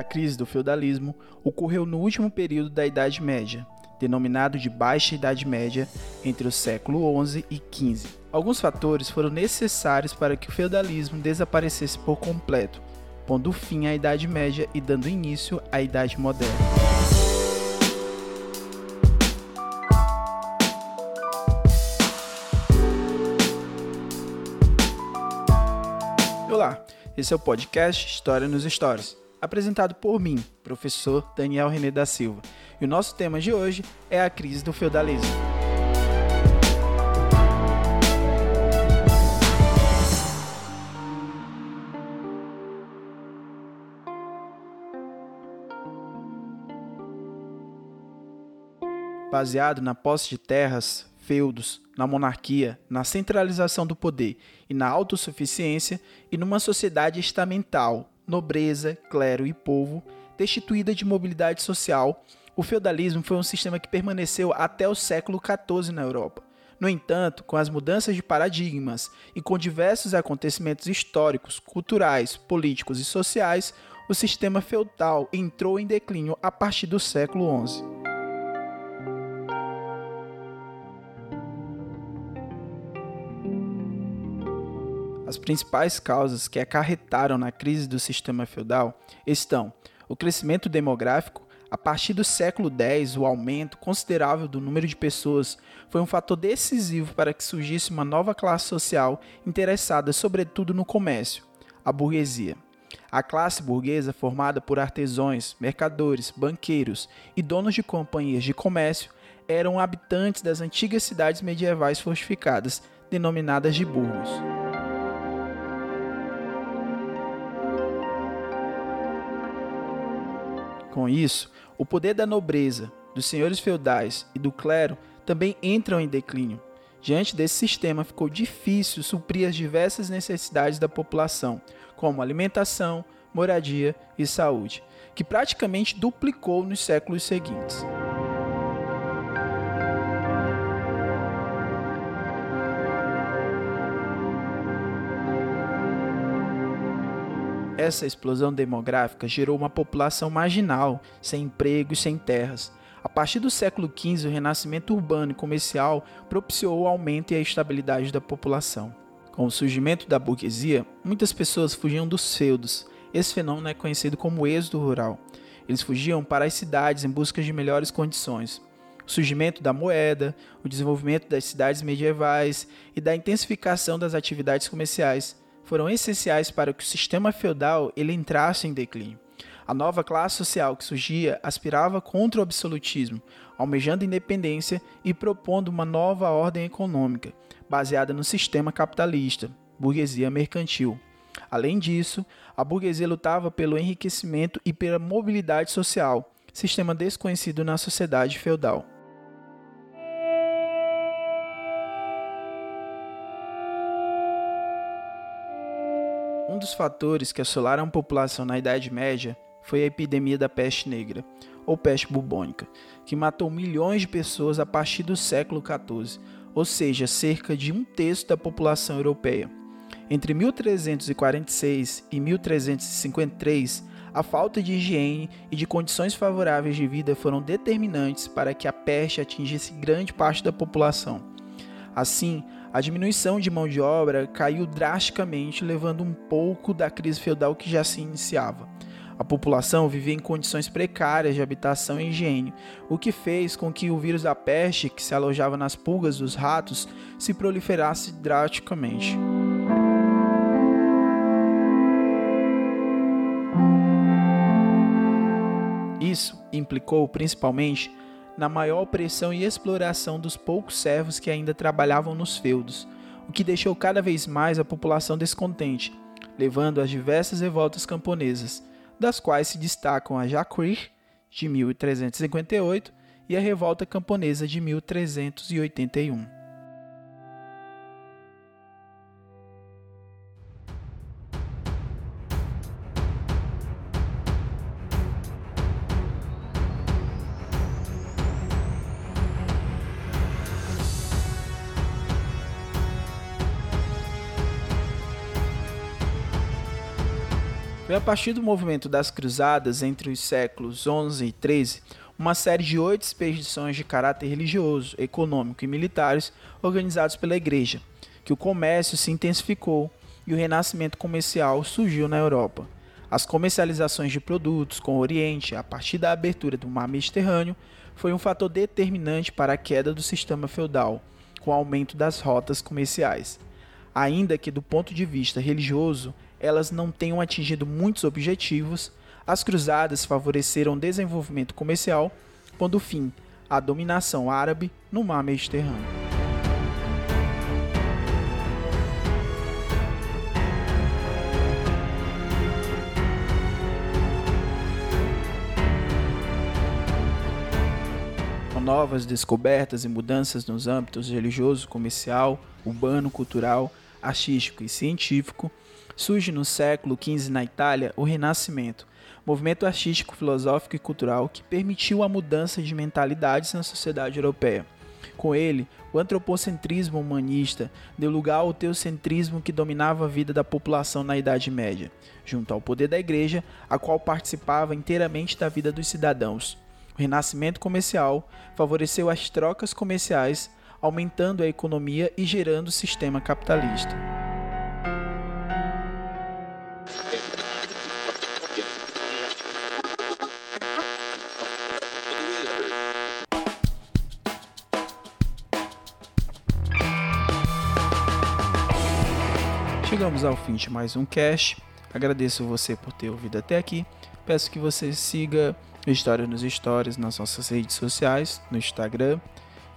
A crise do feudalismo ocorreu no último período da Idade Média, denominado de Baixa Idade Média, entre o século XI e XV. Alguns fatores foram necessários para que o feudalismo desaparecesse por completo, pondo fim à Idade Média e dando início à Idade Moderna. Olá, esse é o podcast História nos Stories, apresentado por mim, professor Daniel René da Silva. E o nosso tema de hoje é a crise do feudalismo. Baseado na posse de terras, feudos, na monarquia, na centralização do poder e na autossuficiência, e numa sociedade estamental, nobreza, clero e povo, destituída de mobilidade social, o feudalismo foi um sistema que permaneceu até o século XIV na Europa. No entanto, com as mudanças de paradigmas e com diversos acontecimentos históricos, culturais, políticos e sociais, o sistema feudal entrou em declínio a partir do século XI. As principais causas que acarretaram na crise do sistema feudal estão o crescimento demográfico. A partir do século X, o aumento considerável do número de pessoas foi um fator decisivo para que surgisse uma nova classe social interessada sobretudo no comércio, a burguesia. A classe burguesa, formada por artesãos, mercadores, banqueiros e donos de companhias de comércio, eram habitantes das antigas cidades medievais fortificadas, denominadas de burgos. Com isso, o poder da nobreza, dos senhores feudais e do clero também entram em declínio. Diante desse sistema, ficou difícil suprir as diversas necessidades da população, como alimentação, moradia e saúde, que praticamente duplicou nos séculos seguintes. Essa explosão demográfica gerou uma população marginal, sem emprego e sem terras. A partir do século XV, o renascimento urbano e comercial propiciou o aumento e a estabilidade da população. Com o surgimento da burguesia, muitas pessoas fugiam dos feudos. Esse fenômeno é conhecido como êxodo rural. Eles fugiam para as cidades em busca de melhores condições. O surgimento da moeda, o desenvolvimento das cidades medievais e da intensificação das atividades comerciais foram essenciais para que o sistema feudal ele entrasse em declínio. A nova classe social que surgia aspirava contra o absolutismo, almejando independência e propondo uma nova ordem econômica, baseada no sistema capitalista, burguesia mercantil. Além disso, a burguesia lutava pelo enriquecimento e pela mobilidade social, sistema desconhecido na sociedade feudal. Um dos fatores que assolaram a população na Idade Média foi a epidemia da peste negra, ou peste bubônica, que matou milhões de pessoas a partir do século XIV, ou seja, cerca de um terço da população europeia. Entre 1346 e 1353, a falta de higiene e de condições favoráveis de vida foram determinantes para que a peste atingisse grande parte da população. Assim, a diminuição de mão de obra caiu drasticamente, levando um pouco da crise feudal que já se iniciava. A população vivia em condições precárias de habitação e higiene, o que fez com que o vírus da peste, que se alojava nas pulgas dos ratos, se proliferasse drasticamente. Isso implicou principalmente na maior opressão e exploração dos poucos servos que ainda trabalhavam nos feudos, o que deixou cada vez mais a população descontente, levando às diversas revoltas camponesas, das quais se destacam a Jacquerie, de 1358, e a Revolta Camponesa de 1381. Foi a partir do movimento das Cruzadas entre os séculos 11 e 13, uma série de oito expedições de caráter religioso, econômico e militares organizados pela Igreja, que o comércio se intensificou e o renascimento comercial surgiu na Europa. As comercializações de produtos com o Oriente, a partir da abertura do mar Mediterrâneo, foi um fator determinante para a queda do sistema feudal, com o aumento das rotas comerciais. Ainda que, do ponto de vista religioso, elas não tenham atingido muitos objetivos, as cruzadas favoreceram desenvolvimento comercial, pondo fim à dominação árabe no mar Mediterrâneo. novas descobertas e mudanças nos âmbitos religioso, comercial, urbano, cultural, artístico e científico, surge no século XV na Itália o Renascimento, movimento artístico, filosófico e cultural que permitiu a mudança de mentalidades na sociedade europeia. Com ele, o antropocentrismo humanista deu lugar ao teocentrismo que dominava a vida da população na Idade Média, junto ao poder da Igreja, a qual participava inteiramente da vida dos cidadãos. O renascimento comercial favoreceu as trocas comerciais, aumentando a economia e gerando o sistema capitalista. Chegamos ao fim de mais um cast. Agradeço você por ter ouvido até aqui. Peço que você siga História nos Stories nas nossas redes sociais, no Instagram.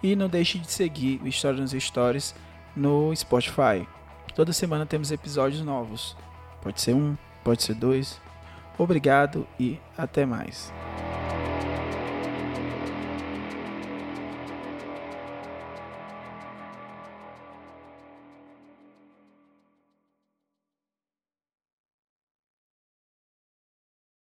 E não deixe de seguir História nos Stories no Spotify. Toda semana temos episódios novos. Pode ser um, pode ser dois. Obrigado e até mais.